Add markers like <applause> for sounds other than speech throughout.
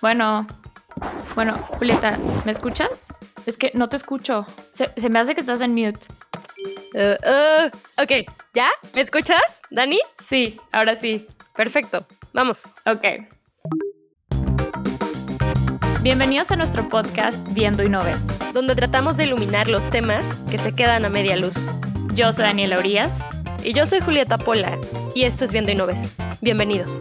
Bueno, bueno, Julieta, ¿me escuchas? Es que no te escucho. Se, me hace que estás en mute. Uh, uh, ok, ¿ya? ¿Me escuchas, Dani? Sí, ahora sí. Perfecto, vamos. Ok. Bienvenidos a nuestro podcast Viendo y No Ves, donde tratamos de iluminar los temas que se quedan a media luz. Yo soy Daniela Urias. Y yo soy Julieta Pola, y esto es Viendo y No Ves. Bienvenidos.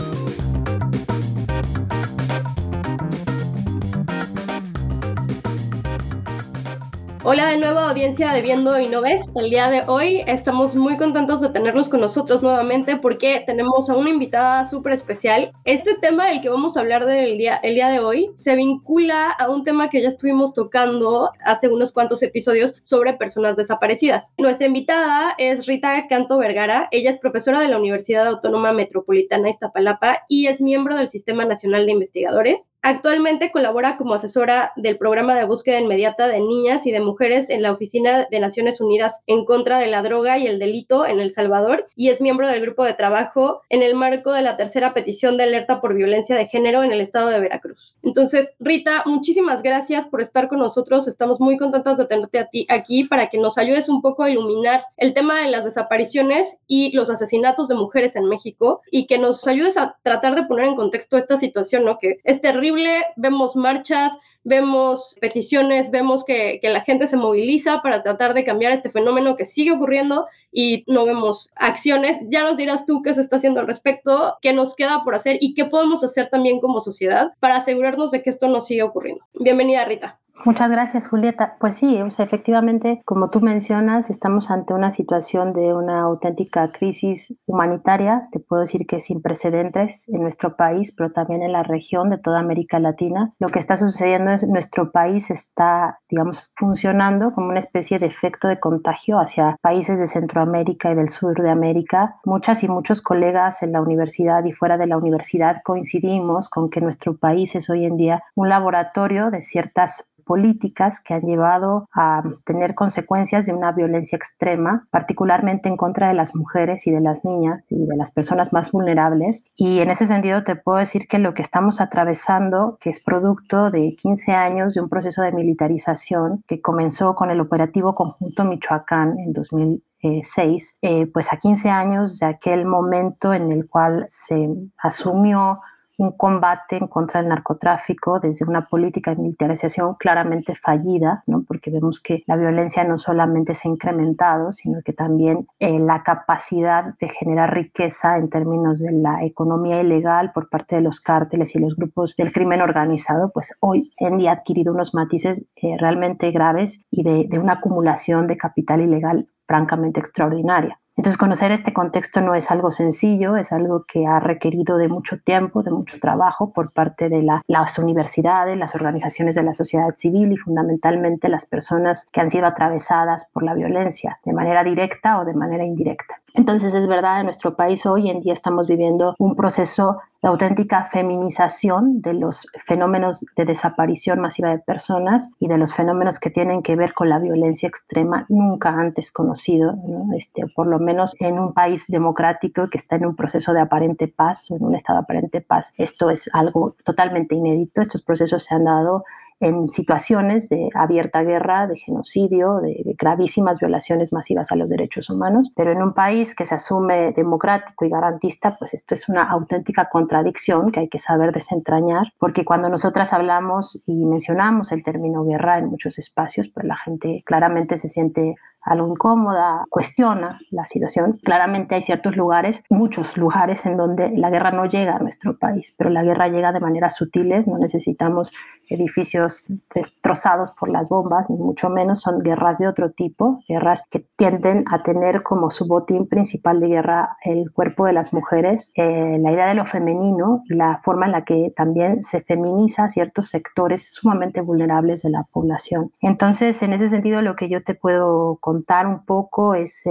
Hola de nuevo audiencia de Viendo y No Ves. El día de hoy estamos muy contentos de tenerlos con nosotros nuevamente porque tenemos a una invitada súper especial. Este tema del que vamos a hablar del día, el día de hoy se vincula a un tema que ya estuvimos tocando hace unos cuantos episodios sobre personas desaparecidas. Nuestra invitada es Rita Canto Vergara. Ella es profesora de la Universidad Autónoma Metropolitana Iztapalapa y es miembro del Sistema Nacional de Investigadores. Actualmente colabora como asesora del programa de búsqueda inmediata de niñas y de mujeres en la Oficina de Naciones Unidas en contra de la droga y el delito en El Salvador y es miembro del grupo de trabajo en el marco de la tercera petición de alerta por violencia de género en el estado de Veracruz. Entonces, Rita, muchísimas gracias por estar con nosotros. Estamos muy contentas de tenerte a ti aquí para que nos ayudes un poco a iluminar el tema de las desapariciones y los asesinatos de mujeres en México y que nos ayudes a tratar de poner en contexto esta situación, ¿no? Que es terrible, vemos marchas, vemos peticiones, vemos que, la gente se moviliza para tratar de cambiar este fenómeno que sigue ocurriendo y no vemos acciones. Ya nos dirás tú qué se está haciendo al respecto, qué nos queda por hacer y qué podemos hacer también como sociedad para asegurarnos de que esto no siga ocurriendo. Bienvenida, Rita. Muchas gracias, Julieta. Pues sí, o sea, efectivamente, como tú mencionas, estamos ante una situación de una auténtica crisis humanitaria, te puedo decir que sin precedentes en nuestro país, pero también en la región de toda América Latina. Lo que está sucediendo es nuestro país está, digamos, funcionando como una especie de efecto de contagio hacia países de Centroamérica y del sur de América. Muchas y muchos colegas en la universidad y fuera de la universidad coincidimos con que nuestro país es hoy en día un laboratorio de ciertas políticas que han llevado a tener consecuencias de una violencia extrema, particularmente en contra de las mujeres y de las niñas y de las personas más vulnerables. Y en ese sentido te puedo decir que lo que estamos atravesando, que es producto de 15 años de un proceso de militarización que comenzó con el operativo conjunto Michoacán en 2006, eh, pues a 15 años de aquel momento en el cual se asumió un combate en contra del narcotráfico desde una política de militarización claramente fallida, ¿no? porque vemos que la violencia no solamente se ha incrementado, sino que también eh, la capacidad de generar riqueza en términos de la economía ilegal por parte de los cárteles y los grupos del crimen organizado, pues hoy en día ha adquirido unos matices eh, realmente graves y de, de una acumulación de capital ilegal francamente extraordinaria. Entonces, conocer este contexto no es algo sencillo, es algo que ha requerido de mucho tiempo, de mucho trabajo por parte de las universidades, las organizaciones de la sociedad civil y fundamentalmente las personas que han sido atravesadas por la violencia, de manera directa o de manera indirecta. Entonces, es verdad, en nuestro país hoy en día estamos viviendo un proceso la auténtica feminización de los fenómenos de desaparición masiva de personas y de los fenómenos que tienen que ver con la violencia extrema nunca antes conocido, este, por lo menos en un país democrático que está en un proceso de aparente paz en un estado de aparente paz. Esto es algo totalmente inédito. Estos procesos se han dado en situaciones de abierta guerra, de genocidio, de, gravísimas violaciones masivas a los derechos humanos, pero en un país que se asume democrático y garantista, pues esto es una auténtica contradicción que hay que saber desentrañar, porque cuando nosotras hablamos y mencionamos el término guerra en muchos espacios, pues la gente claramente se siente algo incómoda, cuestiona la situación. Claramente hay ciertos lugares, muchos lugares en donde la guerra no llega a nuestro país, pero la guerra llega de maneras sutiles, no necesitamos edificios destrozados por las bombas, ni mucho menos, son guerras de otro tipo, guerras que tienden a tener como su botín principal de guerra el cuerpo de las mujeres, eh, la idea de lo femenino y la forma en la que también se feminiza ciertos sectores sumamente vulnerables de la población. Entonces, en ese sentido, lo que yo te puedo contar un poco es...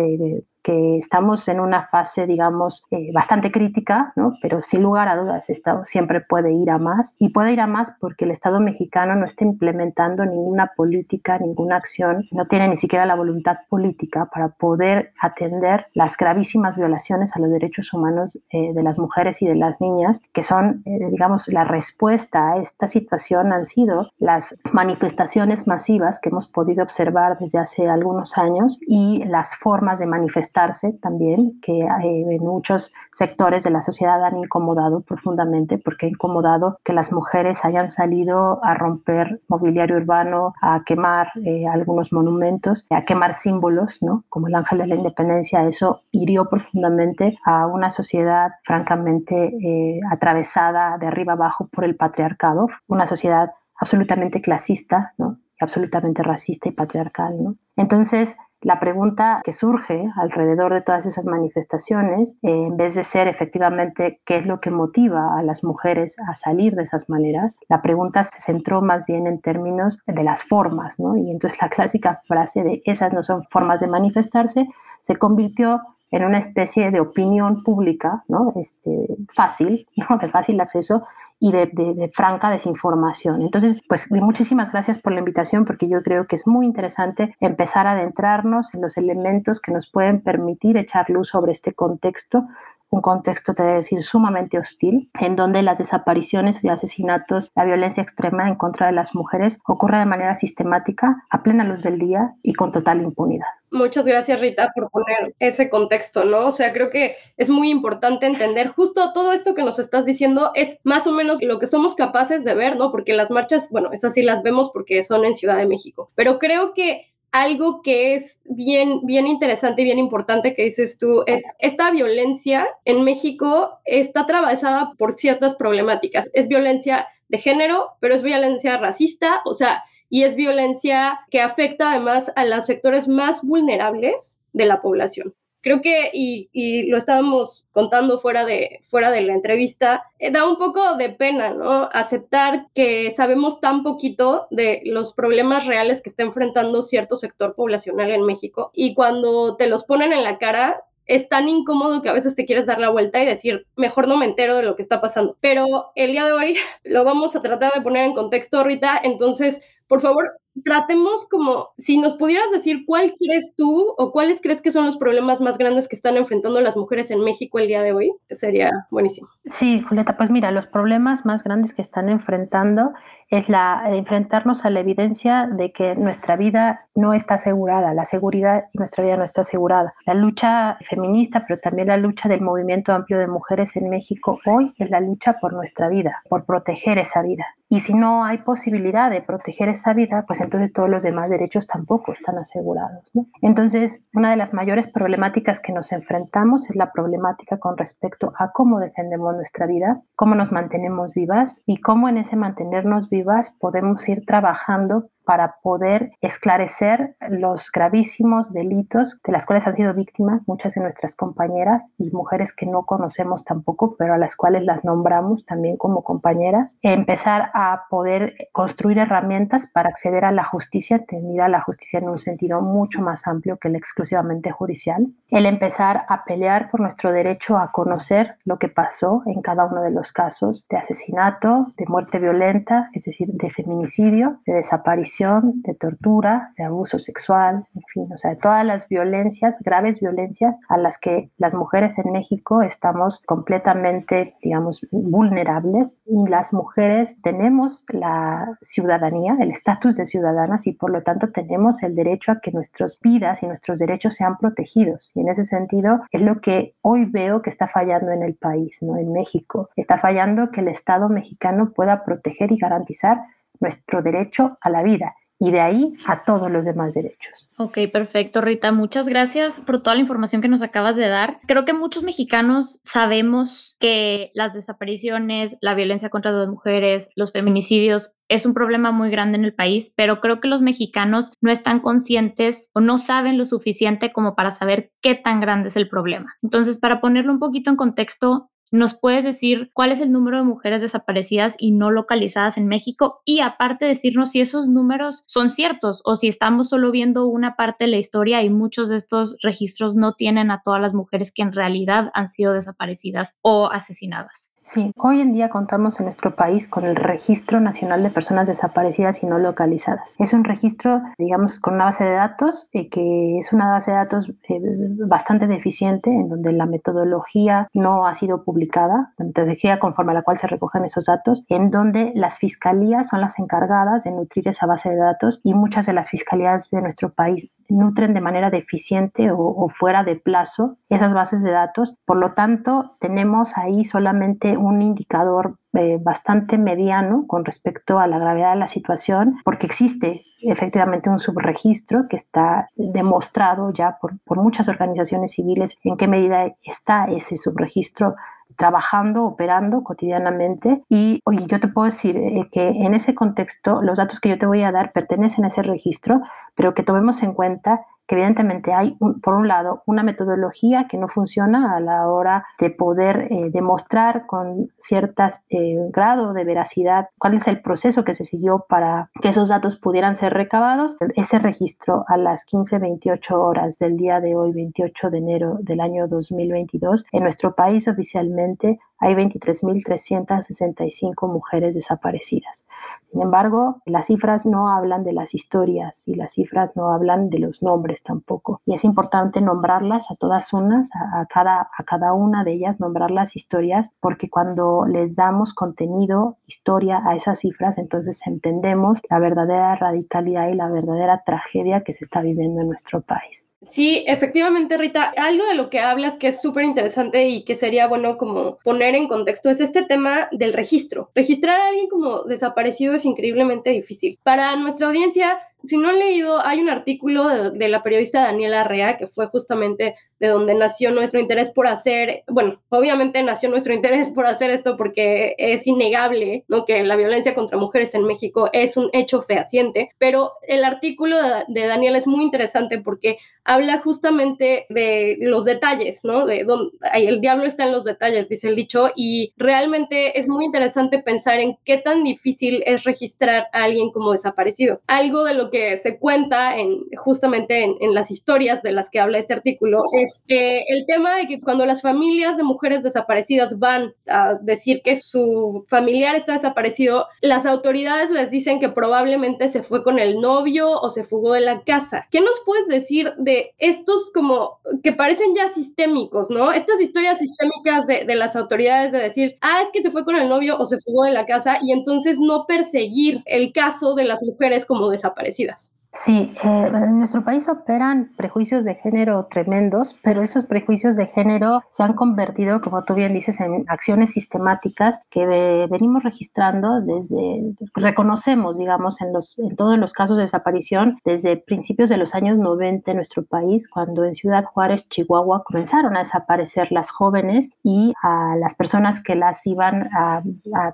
Que estamos en una fase, digamos, eh, bastante crítica, ¿no? pero sin lugar a dudas, esto siempre puede ir a más y puede ir a más porque el Estado mexicano no está implementando ninguna política, ninguna acción, no tiene ni siquiera la voluntad política para poder atender las gravísimas violaciones a los derechos humanos eh, de las mujeres y de las niñas, que son, eh, digamos, la respuesta a esta situación han sido las manifestaciones masivas que hemos podido observar desde hace algunos años y las formas de manifestarse también que eh, en muchos sectores de la sociedad han incomodado profundamente porque ha incomodado que las mujeres hayan salido a romper mobiliario urbano, a quemar eh, algunos monumentos, a quemar símbolos, ¿no? como el ángel de la independencia. Eso hirió profundamente a una sociedad francamente eh, atravesada de arriba abajo por el patriarcado, una sociedad absolutamente clasista, ¿no? Absolutamente racista y patriarcal. ¿no? Entonces, la pregunta que surge alrededor de todas esas manifestaciones, eh, en vez de ser efectivamente qué es lo que motiva a las mujeres a salir de esas maneras, la pregunta se centró más bien en términos de las formas, ¿no? Y entonces la clásica frase de esas no son formas de manifestarse se convirtió en una especie de opinión pública, ¿no? Este, fácil, <laughs> ¿no? de fácil acceso, y de, franca desinformación. Entonces, pues muchísimas gracias por la invitación porque yo creo que es muy interesante empezar a adentrarnos en los elementos que nos pueden permitir echar luz sobre este contexto un contexto, te decir, sumamente hostil, en donde las desapariciones y asesinatos, la violencia extrema en contra de las mujeres ocurre de manera sistemática, a plena luz del día y con total impunidad. Muchas gracias, Rita, por poner ese contexto, ¿no? O sea, creo que es muy importante entender justo todo esto que nos estás diciendo es más o menos lo que somos capaces de ver, ¿no? Porque las marchas, bueno, esas sí las vemos porque son en Ciudad de México, pero creo que algo que es bien, bien interesante y bien importante que dices tú es esta violencia en México está atravesada por ciertas problemáticas. Es violencia de género, pero es violencia racista, o sea, y es violencia que afecta además a los sectores más vulnerables de la población. Creo que, y, lo estábamos contando fuera de, fuera de la entrevista, eh, da un poco de pena, ¿no? Aceptar que sabemos tan poquito de los problemas reales que está enfrentando cierto sector poblacional en México y cuando te los ponen en la cara, es tan incómodo que a veces te quieres dar la vuelta y decir, mejor no me entero de lo que está pasando. Pero el día de hoy <laughs> lo vamos a tratar de poner en contexto, Rita. Entonces, por favor, tratemos como, si nos pudieras decir cuál crees tú o cuáles crees que son los problemas más grandes que están enfrentando las mujeres en México el día de hoy, sería buenísimo. Sí, Julieta, pues mira, los problemas más grandes que están enfrentando es la enfrentarnos a la evidencia de que nuestra vida no está asegurada, la seguridad y nuestra vida no está asegurada. La lucha feminista, pero también la lucha del movimiento amplio de mujeres en México hoy es la lucha por nuestra vida, por proteger esa vida. Y si no hay posibilidad de proteger esa vida, pues entonces todos los demás derechos tampoco están asegurados. Entonces, una de las mayores problemáticas que nos enfrentamos es la problemática con respecto a cómo defendemos nuestra vida, cómo nos mantenemos vivas y cómo en ese mantenernos vivas podemos ir trabajando para poder esclarecer los gravísimos delitos de las cuales han sido víctimas muchas de nuestras compañeras y mujeres que no conocemos tampoco, pero a las cuales las nombramos también como compañeras. Empezar a poder construir herramientas para acceder a la justicia, entendida la justicia en un sentido mucho más amplio que el exclusivamente judicial. El empezar a pelear por nuestro derecho a conocer lo que pasó en cada uno de los casos de asesinato, de muerte violenta, es decir, de feminicidio, de desaparición de tortura, de abuso sexual, en fin, o sea, de todas las violencias, graves violencias a las que las mujeres en México estamos completamente, digamos, vulnerables y las mujeres tenemos la ciudadanía, el estatus de ciudadanas y por lo tanto tenemos el derecho a que nuestras vidas y nuestros derechos sean protegidos. Y en ese sentido es lo que hoy veo que está fallando en el país, ¿no? En México. Está fallando que el Estado mexicano pueda proteger y garantizar nuestro derecho a la vida y de ahí a todos los demás derechos. Ok, perfecto, Rita. Muchas gracias por toda la información que nos acabas de dar. Creo que muchos mexicanos sabemos que las desapariciones, la violencia contra las mujeres, los feminicidios es un problema muy grande en el país, pero creo que los mexicanos no están conscientes o no saben lo suficiente como para saber qué tan grande es el problema. Entonces, para ponerlo un poquito en contexto, ¿Nos puedes decir cuál es el número de mujeres desaparecidas y no localizadas en México? Y aparte decirnos si esos números son ciertos o si estamos solo viendo una parte de la historia y muchos de estos registros no tienen a todas las mujeres que en realidad han sido desaparecidas o asesinadas. Sí, hoy en día contamos en nuestro país con el Registro Nacional de Personas Desaparecidas y No Localizadas. Es un registro, digamos, con una base de datos eh, que es una base de datos eh, bastante deficiente, en donde la metodología no ha sido publicada, la metodología conforme a la cual se recogen esos datos, en donde las fiscalías son las encargadas de nutrir esa base de datos y muchas de las fiscalías de nuestro país nutren de manera deficiente o, o fuera de plazo esas bases de datos. Por lo tanto, tenemos ahí solamente un indicador eh, bastante mediano con respecto a la gravedad de la situación, porque existe efectivamente un subregistro que está demostrado ya por, por muchas organizaciones civiles en qué medida está ese subregistro trabajando, operando cotidianamente. Y oye, yo te puedo decir eh, que en ese contexto los datos que yo te voy a dar pertenecen a ese registro, pero que tomemos en cuenta que evidentemente hay, por un lado, una metodología que no funciona a la hora de poder eh, demostrar con ciertas eh, grado de veracidad cuál es el proceso que se siguió para que esos datos pudieran ser recabados. Ese registro a las 15.28 horas del día de hoy, 28 de enero del año 2022, en nuestro país oficialmente hay 23.365 mujeres desaparecidas. Sin embargo, las cifras no hablan de las historias y las cifras no hablan de los nombres tampoco. Y es importante nombrarlas a todas unas, a, cada, a cada una de ellas, nombrar las historias, porque cuando les damos contenido, historia a esas cifras, entonces entendemos la verdadera radicalidad y la verdadera tragedia que se está viviendo en nuestro país. Sí, efectivamente, Rita, algo de lo que hablas que es súper interesante y que sería bueno como poner en contexto es este tema del registro. Registrar a alguien como desaparecido es increíblemente difícil. Para nuestra audiencia, si no han leído, hay un artículo de, la periodista Daniela Arrea, que fue justamente de donde nació nuestro interés por hacer, bueno, obviamente nació nuestro interés por hacer esto porque es innegable, ¿no? Que la violencia contra mujeres en México es un hecho fehaciente, pero el artículo de, de Daniela es muy interesante porque habla justamente de los detalles, ¿no? De donde el diablo está en los detalles, dice el dicho, y realmente es muy interesante pensar en qué tan difícil es registrar a alguien como desaparecido. Algo de lo que se cuenta en, justamente en, las historias de las que habla este artículo es que el tema de que cuando las familias de mujeres desaparecidas van a decir que su familiar está desaparecido, las autoridades les dicen que probablemente se fue con el novio o se fugó de la casa. ¿Qué nos puedes decir de estos como que parecen ya sistémicos, ¿no? Estas historias sistémicas de, de, las autoridades de decir, ah, es que se fue con el novio o se fugó de la casa y entonces no perseguir el caso de las mujeres como desaparecidas. protegidas. Sí, eh, en nuestro país operan prejuicios de género tremendos, pero esos prejuicios de género se han convertido, como tú bien dices, en acciones sistemáticas que venimos registrando desde, reconocemos, digamos, en, los, en todos los casos de desaparición desde principios de los años 90 en nuestro país, cuando en Ciudad Juárez, Chihuahua, comenzaron a desaparecer las jóvenes y a las personas que las iban a,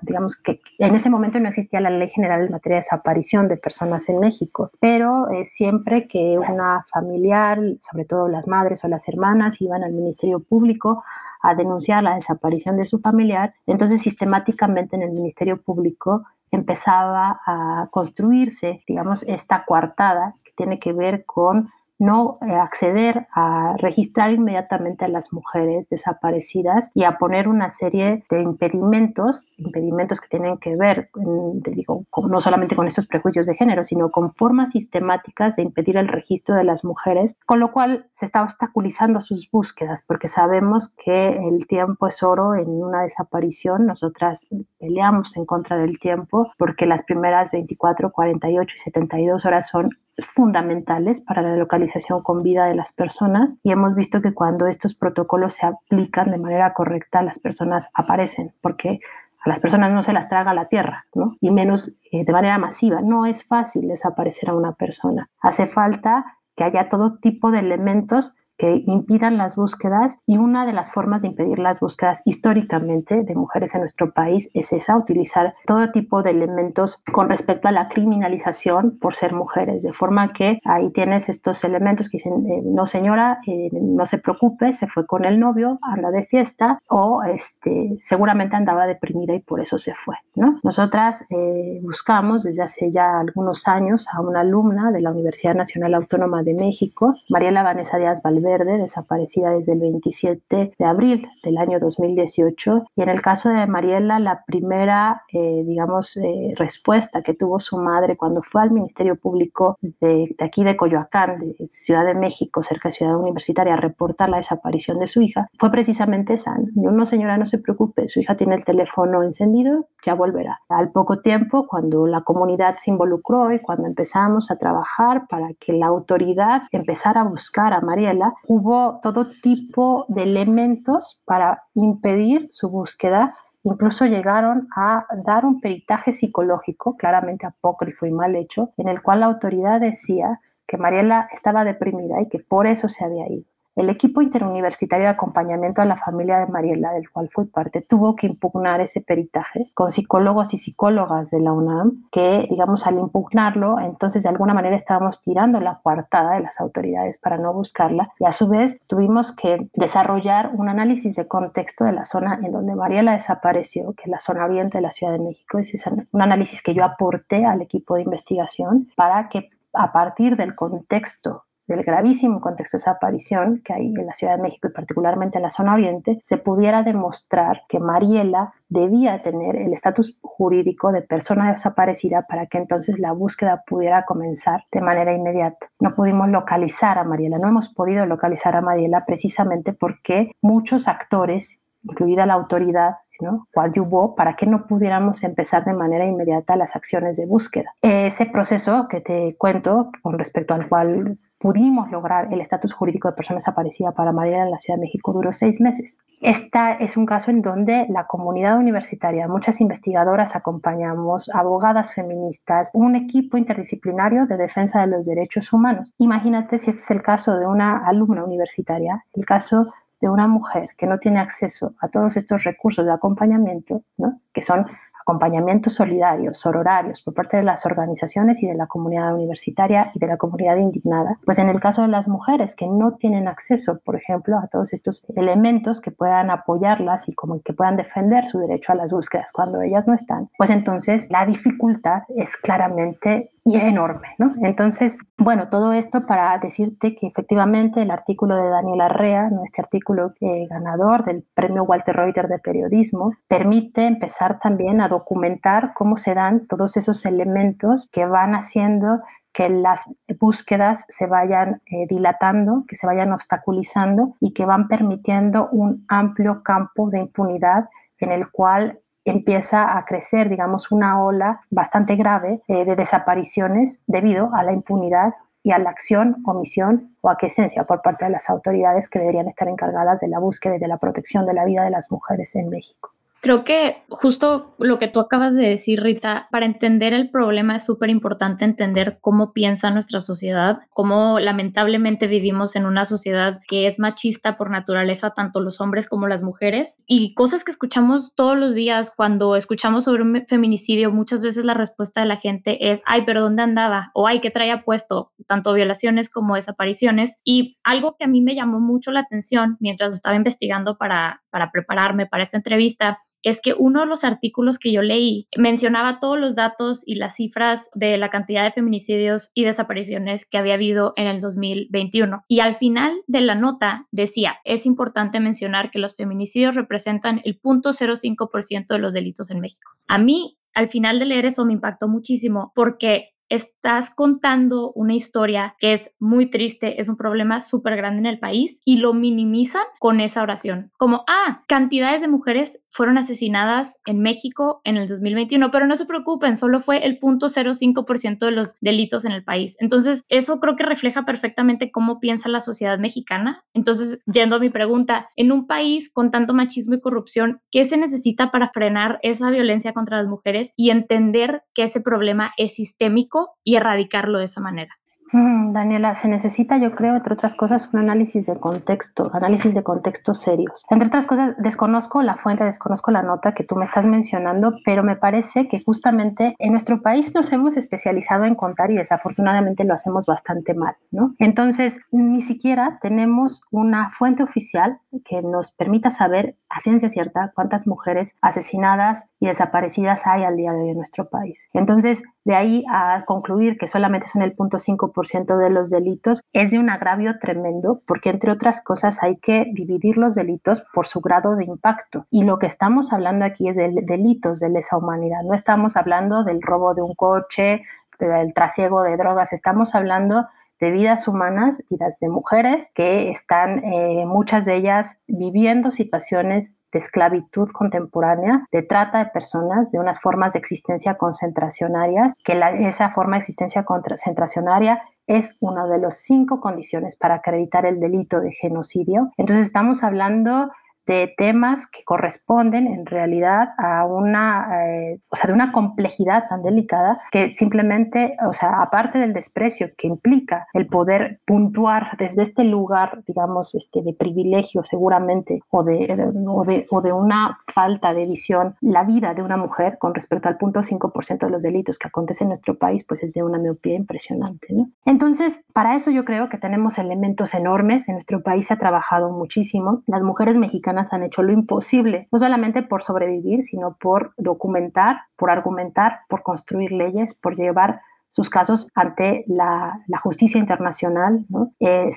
digamos, que en ese momento no existía la ley general en materia de desaparición de personas en México, pero siempre que una familiar, sobre todo las madres o las hermanas, iban al Ministerio Público a denunciar la desaparición de su familiar, entonces sistemáticamente en el Ministerio Público empezaba a construirse, digamos, esta coartada que tiene que ver con no eh, acceder a registrar inmediatamente a las mujeres desaparecidas y a poner una serie de impedimentos, impedimentos que tienen que ver, digo, no solamente con estos prejuicios de género, sino con formas sistemáticas de impedir el registro de las mujeres, con lo cual se está obstaculizando sus búsquedas, porque sabemos que el tiempo es oro en una desaparición. Nosotras peleamos en contra del tiempo porque las primeras 24, 48 y 72 horas son fundamentales para la localización con vida de las personas y hemos visto que cuando estos protocolos se aplican de manera correcta, las personas aparecen porque a las personas no se las traga la tierra, ¿no? Y menos eh, de manera masiva. No es fácil desaparecer a una persona. Hace falta que haya todo tipo de elementos que impidan las búsquedas y una de las formas de impedir las búsquedas históricamente de mujeres en nuestro país es esa, utilizar todo tipo de elementos con respecto a la criminalización por ser mujeres, de forma que ahí tienes estos elementos que dicen, eh, no señora, eh, no se preocupe, se fue con el novio, anda de fiesta o este, seguramente andaba deprimida y por eso se fue. ¿no? Nosotras eh, buscamos desde hace ya algunos años a una alumna de la Universidad Nacional Autónoma de México, Mariela Vanessa Díaz Valverde, desaparecida desde el 27 de abril del año 2018. Y en el caso de Mariela, la primera, eh, digamos, eh, respuesta que tuvo su madre cuando fue al Ministerio Público de, de, aquí de Coyoacán, de Ciudad de México, cerca de Ciudad Universitaria, a reportar la desaparición de su hija, fue precisamente esa. No, señora, no se preocupe, su hija tiene el teléfono encendido, ya volverá. Al poco tiempo, cuando la comunidad se involucró y cuando empezamos a trabajar para que la autoridad empezara a buscar a Mariela, hubo todo tipo de elementos para impedir su búsqueda Incluso llegaron a dar un peritaje psicológico, claramente apócrifo y mal hecho, en el cual la autoridad decía que Mariela estaba deprimida y que por eso se había ido. El equipo interuniversitario de acompañamiento a la familia de Mariela, del cual fui parte, tuvo que impugnar ese peritaje con psicólogos y psicólogas de la UNAM, que, digamos, al impugnarlo, entonces de alguna manera estábamos tirando la coartada de las autoridades para no buscarla y a su vez tuvimos que desarrollar un análisis de contexto de la zona en donde Mariela desapareció, que es la zona oriente de la Ciudad de México. Es un análisis que yo aporté al equipo de investigación para que a partir del contexto del gravísimo contexto de esa aparición que hay en la Ciudad de México y particularmente en la zona oriente, se pudiera demostrar que Mariela debía tener el estatus jurídico de persona desaparecida para que entonces la búsqueda pudiera comenzar de manera inmediata. No pudimos localizar a Mariela, no hemos podido localizar a Mariela precisamente porque muchos actores, incluida la autoridad, ¿no? hubo para que no pudiéramos empezar de manera inmediata las acciones de búsqueda. Ese proceso que te cuento, con respecto al cual pudimos lograr el estatus jurídico de persona desaparecida para María en la Ciudad de México duró seis meses. Este es un caso en donde la comunidad universitaria, muchas investigadoras acompañamos, abogadas feministas, un equipo interdisciplinario de defensa de los derechos humanos. Imagínate si este es el caso de una alumna universitaria, el caso de una mujer que no tiene acceso a todos estos recursos de acompañamiento, ¿no? que son acompañamientos solidarios, sororarios por parte de las organizaciones y de la comunidad universitaria y de la comunidad indignada, pues en el caso de las mujeres que no tienen acceso, por ejemplo, a todos estos elementos que puedan apoyarlas y como que puedan defender su derecho a las búsquedas cuando ellas no están, pues entonces la dificultad es claramente y enorme, ¿no? Entonces, bueno, todo esto para decirte que efectivamente el artículo de Daniel Arrea, ¿no? este artículo ganador del premio Walter Reuter de periodismo, permite empezar también a documentar cómo se dan todos esos elementos que van haciendo que las búsquedas se vayan eh, dilatando, que se vayan obstaculizando y que van permitiendo un amplio campo de impunidad en el cual empieza a crecer, digamos, una ola bastante grave eh, de desapariciones debido a la impunidad y a la acción, omisión o aquiescencia por parte de las autoridades que deberían estar encargadas de la búsqueda y de la protección de la vida de las mujeres en México. Creo que justo lo que tú acabas de decir, Rita, para entender el problema es súper importante entender cómo piensa nuestra sociedad, cómo lamentablemente vivimos en una sociedad que es machista por naturaleza, tanto los hombres como las mujeres, y cosas que escuchamos todos los días cuando escuchamos sobre un feminicidio, muchas veces la respuesta de la gente es, ay, pero ¿dónde andaba? O ay, ¿qué traía puesto? Tanto violaciones como desapariciones. Y algo que a mí me llamó mucho la atención mientras estaba investigando para, para prepararme para esta entrevista es que uno de los artículos que yo leí mencionaba todos los datos y las cifras de la cantidad de feminicidios y desapariciones que había habido en el 2021. Y al final de la nota decía, es importante mencionar que los feminicidios representan el 0.05% de los delitos en México. A mí, al final de leer eso me impactó muchísimo porque estás contando una historia que es muy triste, es un problema súper grande en el país y lo minimizan con esa oración. Como, ah, cantidades de mujeres fueron asesinadas en México en el 2021, pero no se preocupen, solo fue el 0.05% de los delitos en el país. Entonces, eso creo que refleja perfectamente cómo piensa la sociedad mexicana. Entonces, yendo a mi pregunta, en un país con tanto machismo y corrupción, ¿qué se necesita para frenar esa violencia contra las mujeres y entender que ese problema es sistémico y erradicarlo de esa manera? Daniela, se necesita, yo creo, entre otras cosas, un análisis de contexto, análisis de contextos serios. Entre otras cosas, desconozco la fuente, desconozco la nota que tú me estás mencionando, pero me parece que justamente en nuestro país nos hemos especializado en contar y desafortunadamente lo hacemos bastante mal, ¿no? Entonces, ni siquiera tenemos una fuente oficial que nos permita saber a ciencia cierta cuántas mujeres asesinadas y desaparecidas hay al día de hoy en nuestro país. Entonces, de ahí a concluir que solamente son el 0.5% de los delitos es de un agravio tremendo porque entre otras cosas hay que dividir los delitos por su grado de impacto. Y lo que estamos hablando aquí es de delitos de lesa humanidad, no estamos hablando del robo de un coche, del trasiego de drogas, estamos hablando de vidas humanas, vidas de mujeres que están, eh, muchas de ellas, viviendo situaciones de esclavitud contemporánea, de trata de personas, de unas formas de existencia concentracionarias, que esa forma de existencia concentracionaria es una de las cinco condiciones para acreditar el delito de genocidio. Entonces estamos hablando de temas que corresponden en realidad a una, eh, o sea, de una complejidad tan delicada que simplemente, o sea, aparte del desprecio que implica el poder puntuar desde este lugar, digamos, este, de privilegio seguramente, o de, o de, o de una falta de visión, la vida de una mujer con respecto al punto 5% de los delitos que acontecen en nuestro país, pues es de una miopía impresionante. Entonces, para eso yo creo que tenemos elementos enormes. En nuestro país se ha trabajado muchísimo. Las mujeres mexicanas han hecho lo imposible, no solamente por sobrevivir, sino por documentar, por argumentar, por construir leyes, por llevar sus casos ante la, justicia internacional,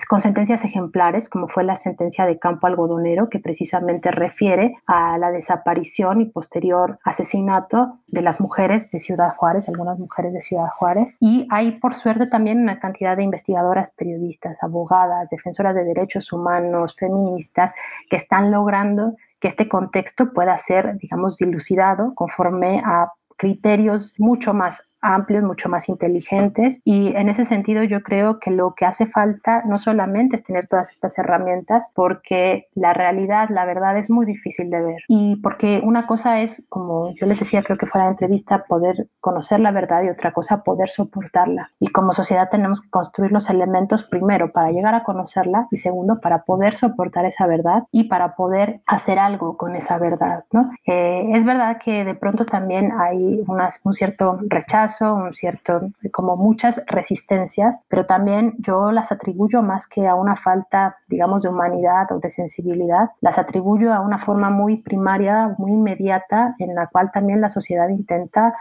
con sentencias ejemplares, como fue la sentencia de Campo Algodonero, que precisamente refiere a la desaparición y posterior asesinato de las mujeres de Ciudad Juárez, algunas mujeres de Ciudad Juárez. Y hay, por suerte, también una cantidad de investigadoras, periodistas, abogadas, defensoras de derechos humanos, feministas, que están logrando que este contexto pueda ser, digamos, dilucidado conforme a criterios mucho más amplios, mucho más inteligentes. Y en ese sentido yo creo que lo que hace falta no solamente es tener todas estas herramientas porque la realidad, la verdad es muy difícil de ver. Y porque una cosa es, como yo les decía creo que fue la entrevista, poder conocer la verdad y otra cosa poder soportarla. Y como sociedad tenemos que construir los elementos primero para llegar a conocerla y segundo para poder soportar esa verdad y para poder hacer algo con esa verdad, ¿no? Eh, es verdad que de pronto también hay un cierto rechazo un cierto, como muchas resistencias, pero también yo las atribuyo más que a una falta, digamos, de humanidad o de sensibilidad, las atribuyo a una forma muy primaria, muy inmediata, en la cual también la sociedad intenta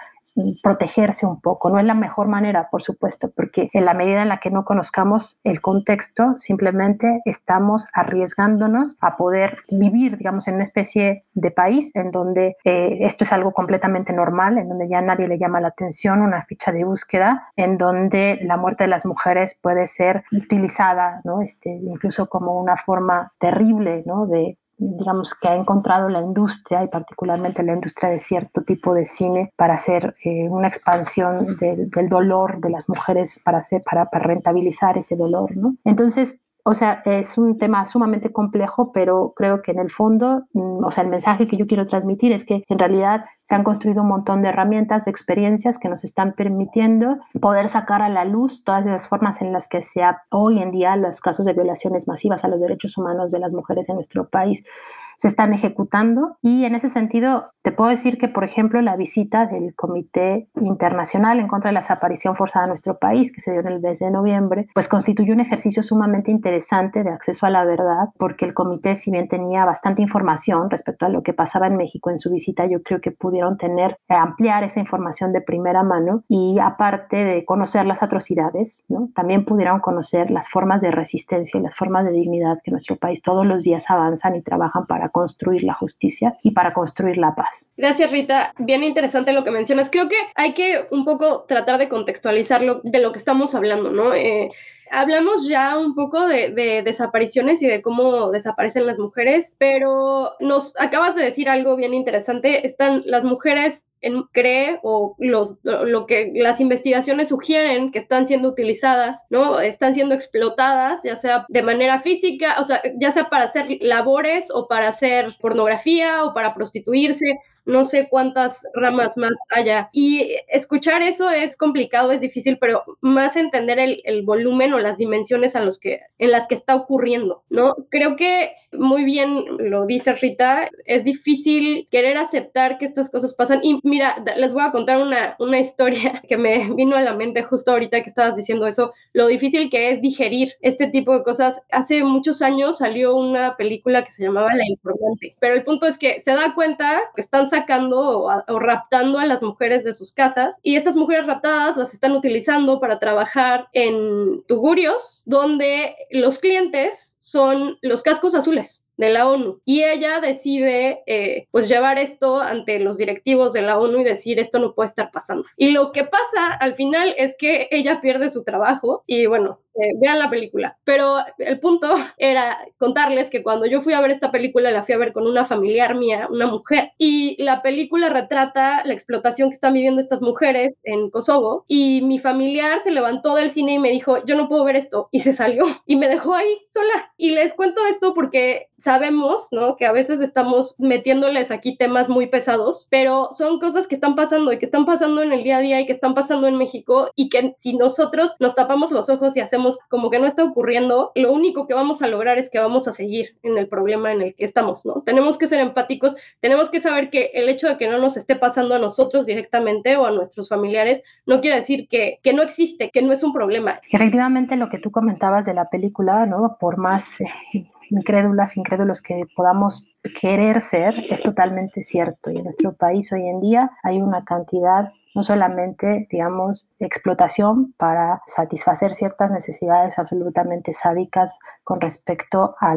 protegerse un poco. No es la mejor manera, por supuesto, porque en la medida en la que no conozcamos el contexto, simplemente estamos arriesgándonos a poder vivir, digamos, en una especie de país en donde eh, esto es algo completamente normal, en donde ya nadie le llama la atención, una ficha de búsqueda, en donde la muerte de las mujeres puede ser utilizada, ¿no? Este, incluso como una forma terrible, ¿no? De digamos, que ha encontrado la industria y particularmente la industria de cierto tipo de cine para hacer eh, una expansión del dolor de las mujeres, para, hacer, para, para rentabilizar ese dolor, ¿no? Entonces, o sea, es un tema sumamente complejo, pero creo que en el fondo, mm, o sea, el mensaje que yo quiero transmitir es que en realidad se han construido un montón de herramientas, de experiencias que nos están permitiendo poder sacar a la luz todas esas formas en las que se hoy en día los casos de violaciones masivas a los derechos humanos de las mujeres en nuestro país se están ejecutando y en ese sentido te puedo decir que, por ejemplo, la visita del Comité Internacional en contra de la desaparición forzada en nuestro país, que se dio en el mes de noviembre, pues constituyó un ejercicio sumamente interesante de acceso a la verdad, porque el comité, si bien tenía bastante información respecto a lo que pasaba en México en su visita, yo creo que pudieron tener, eh, ampliar esa información de primera mano y aparte de conocer las atrocidades, ¿no? también pudieron conocer las formas de resistencia y las formas de dignidad que nuestro país todos los días avanzan y trabajan para construir la justicia y para construir la paz. Gracias Rita, bien interesante lo que mencionas. Creo que hay que un poco tratar de contextualizarlo de lo que estamos hablando, ¿no? Eh, hablamos ya un poco de, desapariciones y de cómo desaparecen las mujeres, pero nos acabas de decir algo bien interesante. Están las mujeres en cree o los, lo que las investigaciones sugieren que están siendo utilizadas, ¿no? Están siendo explotadas, ya sea de manera física, o sea, ya sea para hacer labores o para hacer pornografía o para prostituirse no sé cuántas ramas más haya. Y escuchar eso es complicado, es difícil, pero más entender el, volumen o las dimensiones a los que, en las que está ocurriendo, ¿no? Creo que muy bien lo dice Rita, es difícil querer aceptar que estas cosas pasan. Y mira, les voy a contar una, una historia <laughs> que me vino a la mente justo ahorita que estabas diciendo eso, lo difícil que es digerir este tipo de cosas. Hace muchos años salió una película que se llamaba La Informante, pero el punto es que se da cuenta que están sacando o, raptando a las mujeres de sus casas y estas mujeres raptadas las están utilizando para trabajar en tugurios donde los clientes son los cascos azules de la ONU. Y ella decide eh, pues llevar esto ante los directivos de la ONU y decir esto no puede estar pasando. Y lo que pasa al final es que ella pierde su trabajo y bueno, eh, vean la película. Pero el punto <laughs> era contarles que cuando yo fui a ver esta película, la fui a ver con una familiar mía, una mujer, y la película retrata la explotación que están viviendo estas mujeres en Kosovo, y mi familiar se levantó del cine y me dijo, yo no puedo ver esto, y se salió, <laughs> y me dejó ahí sola. Y les cuento esto porque sabemos, ¿no? Que a veces estamos metiéndoles aquí temas muy pesados, pero son cosas que están pasando y que están pasando en el día a día y que están pasando en México y que si nosotros nos tapamos los ojos y hacemos como que no está ocurriendo, lo único que vamos a lograr es que vamos a seguir en el problema en el que estamos, ¿no? Tenemos que ser empáticos, tenemos que saber que el hecho de que no nos esté pasando a nosotros directamente o a nuestros familiares no quiere decir que, que no existe, que no es un problema. Efectivamente, lo que tú comentabas de la película, ¿no? Por más... Eh, incrédulas, incrédulos que podamos querer ser, es totalmente cierto. Y en nuestro país hoy en día hay una cantidad no solamente, digamos, explotación para satisfacer ciertas necesidades absolutamente sádicas con respecto a,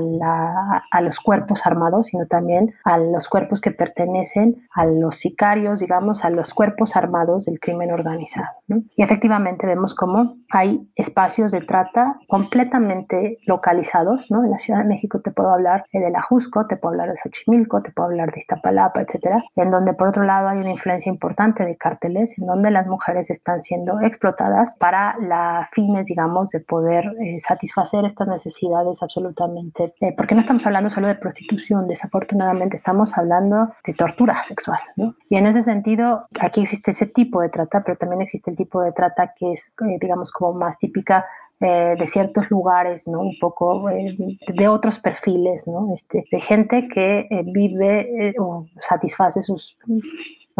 los cuerpos armados, sino también a los cuerpos que pertenecen a los sicarios, digamos, a los cuerpos armados del crimen organizado. Y efectivamente vemos cómo hay espacios de trata completamente localizados. ¿no? En la Ciudad de México te puedo hablar de la Jusco, te puedo hablar de Xochimilco, te puedo hablar de Iztapalapa, etcétera, en donde por otro lado hay una influencia importante de cárteles en donde las mujeres están siendo explotadas para la fines, digamos, de poder eh, satisfacer estas necesidades absolutamente, eh, porque no estamos hablando solo de prostitución, desafortunadamente estamos hablando de tortura sexual, ¿no? Y en ese sentido, aquí existe ese tipo de trata, pero también existe el tipo de trata que es, eh, digamos, como más típica de ciertos lugares, ¿no? Un poco de otros perfiles, ¿no? Este, de gente que vive o satisface sus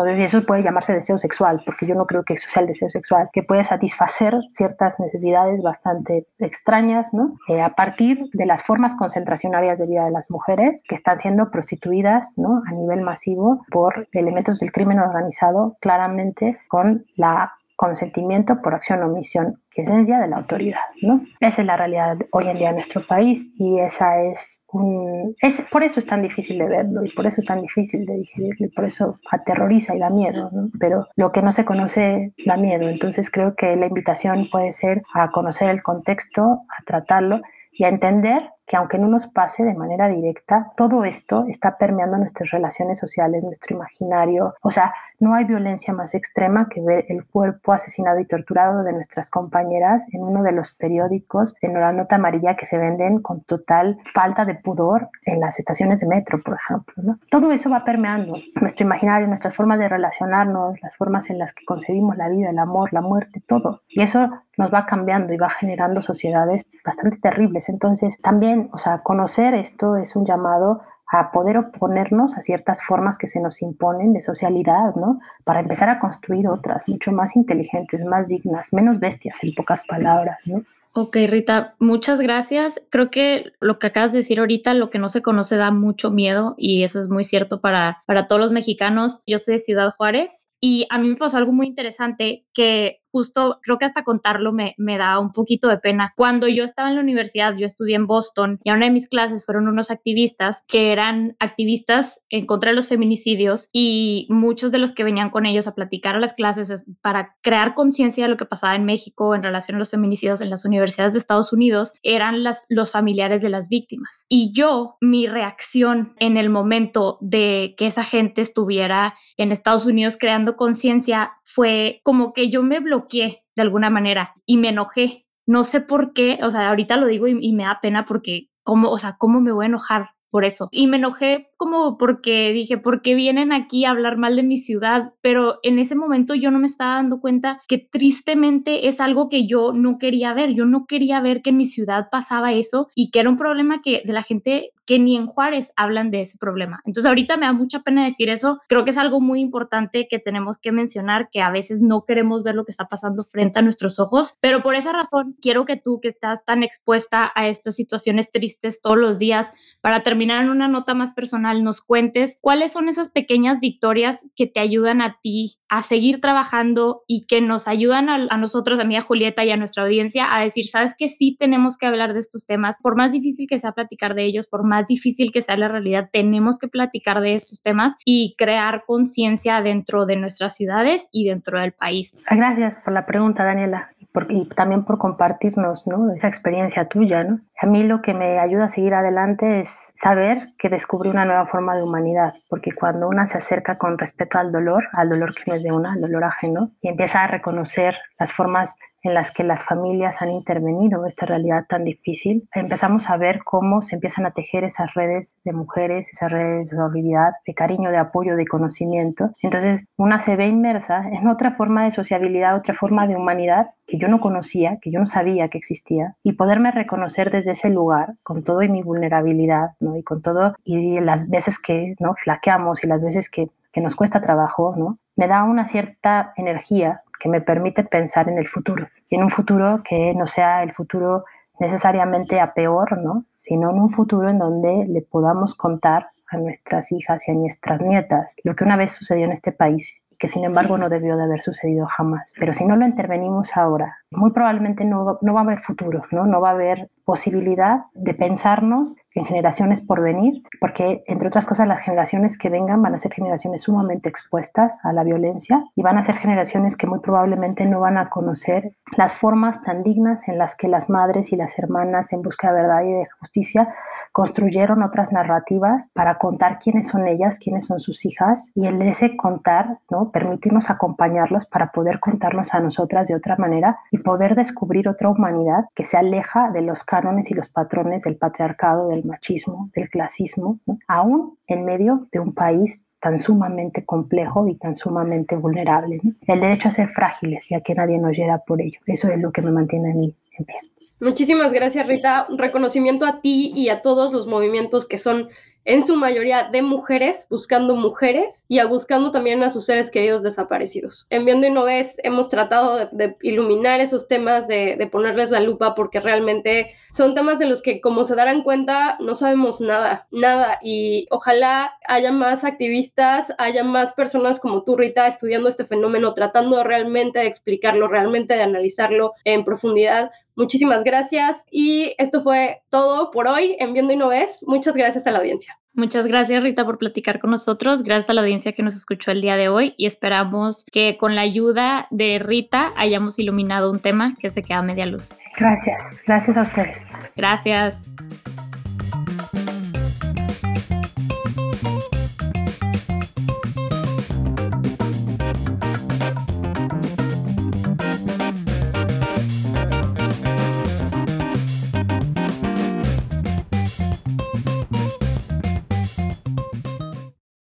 entonces, eso puede llamarse deseo sexual, porque yo no creo que eso sea el deseo sexual, que puede satisfacer ciertas necesidades bastante extrañas, ¿no? Eh, a partir de las formas concentracionarias de vida de las mujeres que están siendo prostituidas, ¿no? A nivel masivo por elementos del crimen organizado, claramente con la consentimiento por acción o omisión, que es esencia de la autoridad, ¿no? Esa es la realidad hoy en día en nuestro país y esa es un... Es, por eso es tan difícil de verlo y por eso es tan difícil de digerirlo y por eso aterroriza y da miedo, ¿no? Pero lo que no se conoce da miedo, entonces creo que la invitación puede ser a conocer el contexto, a tratarlo y a entender que aunque no nos pase de manera directa, todo esto está permeando nuestras relaciones sociales, nuestro imaginario. O sea, no hay violencia más extrema que ver el cuerpo asesinado y torturado de nuestras compañeras en uno de los periódicos en la nota amarilla que se venden con total falta de pudor en las estaciones de metro, por ejemplo. ¿no? Todo eso va permeando nuestro imaginario, nuestras formas de relacionarnos, las formas en las que concebimos la vida, el amor, la muerte, todo. Y eso nos va cambiando y va generando sociedades bastante terribles. Entonces, también o sea, conocer esto es un llamado a poder oponernos a ciertas formas que se nos imponen de socialidad, ¿no? Para empezar a construir otras mucho más inteligentes, más dignas, menos bestias, en pocas palabras, ¿no? Ok, Rita, muchas gracias. Creo que lo que acabas de decir ahorita, lo que no se conoce da mucho miedo y eso es muy cierto para, para todos los mexicanos. Yo soy de Ciudad Juárez y a mí me pasó algo muy interesante que justo creo que hasta contarlo me, me, da un poquito de pena. Cuando yo estaba en la universidad, yo estudié en Boston y a una de mis clases fueron unos activistas que eran activistas en contra de los feminicidios y muchos de los que venían con ellos a platicar a las clases para crear conciencia de lo que pasaba en México en relación a los feminicidios en las universidades de Estados Unidos eran las, los familiares de las víctimas. Y yo, mi reacción en el momento de que esa gente estuviera en Estados Unidos creando conciencia fue como que yo me bloqueé de alguna manera y me enojé. No sé por qué, o sea, ahorita lo digo y, me da pena porque, ¿cómo, o sea, cómo me voy a enojar por eso? Y me enojé como porque dije, ¿por qué vienen aquí a hablar mal de mi ciudad? Pero en ese momento yo no me estaba dando cuenta que tristemente es algo que yo no quería ver. Yo no quería ver que en mi ciudad pasaba eso y que era un problema que de la gente que ni en Juárez hablan de ese problema. Entonces ahorita me da mucha pena decir eso. Creo que es algo muy importante que tenemos que mencionar, que a veces no queremos ver lo que está pasando frente a nuestros ojos, pero por esa razón quiero que tú que estás tan expuesta a estas situaciones tristes todos los días, para terminar en una nota más personal, nos cuentes cuáles son esas pequeñas victorias que te ayudan a ti a seguir trabajando y que nos ayudan a, a nosotros, a mí, a Julieta y a nuestra audiencia a decir, sabes que sí tenemos que hablar de estos temas, por más difícil que sea platicar de ellos, por más difícil que sea la realidad, tenemos que platicar de estos temas y crear conciencia dentro de nuestras ciudades y dentro del país. Gracias por la pregunta, Daniela y también por compartirnos ¿no? esa experiencia tuya. ¿no? A mí lo que me ayuda a seguir adelante es saber que descubrí una nueva forma de humanidad, porque cuando una se acerca con respeto al dolor, al dolor que no es de una, al dolor ajeno, y empieza a reconocer las formas en las que las familias han intervenido esta realidad tan difícil, empezamos a ver cómo se empiezan a tejer esas redes de mujeres, esas redes de solidaridad, de cariño, de apoyo, de conocimiento. Entonces, una se ve inmersa en otra forma de sociabilidad, otra forma de humanidad que yo no conocía, que yo no sabía que existía, y poderme reconocer desde ese lugar, con todo y mi vulnerabilidad, ¿no? y con todo, y las veces que ¿no? flaqueamos y las veces que, que nos cuesta trabajo, ¿no? me da una cierta energía que me permite pensar en el futuro, y en un futuro que no sea el futuro necesariamente a peor, ¿no? sino en un futuro en donde le podamos contar a nuestras hijas y a nuestras nietas lo que una vez sucedió en este país que sin embargo no debió de haber sucedido jamás. Pero si no lo intervenimos ahora, muy probablemente no, no va a haber futuro, ¿no? no va a haber posibilidad de pensarnos en generaciones por venir, porque entre otras cosas las generaciones que vengan van a ser generaciones sumamente expuestas a la violencia y van a ser generaciones que muy probablemente no van a conocer las formas tan dignas en las que las madres y las hermanas en busca de verdad y de justicia construyeron otras narrativas para contar quiénes son ellas, quiénes son sus hijas y el ese contar, ¿no? permitirnos acompañarlos para poder contarnos a nosotras de otra manera y poder descubrir otra humanidad que se aleja de los cánones y los patrones del patriarcado, del machismo, del clasismo, aún en medio de un país tan sumamente complejo y tan sumamente vulnerable. El derecho a ser frágiles y a que nadie nos hiera por ello. Eso es lo que me mantiene a mí en pie. Muchísimas gracias, Rita. Un reconocimiento a ti y a todos los movimientos que son en su mayoría de mujeres, buscando mujeres y a buscando también a sus seres queridos desaparecidos. En Viendo y No Ves hemos tratado de, iluminar esos temas, de, de, ponerles la lupa, porque realmente son temas de los que, como se darán cuenta, no sabemos nada, nada. Y ojalá haya más activistas, haya más personas como tú, Rita, estudiando este fenómeno, tratando realmente de explicarlo, realmente de analizarlo en profundidad, Muchísimas gracias y esto fue todo por hoy en Viendo y No Ves. Muchas gracias a la audiencia. Muchas gracias Rita por platicar con nosotros, gracias a la audiencia que nos escuchó el día de hoy y esperamos que con la ayuda de Rita hayamos iluminado un tema que se queda a media luz. Gracias, gracias a ustedes. Gracias.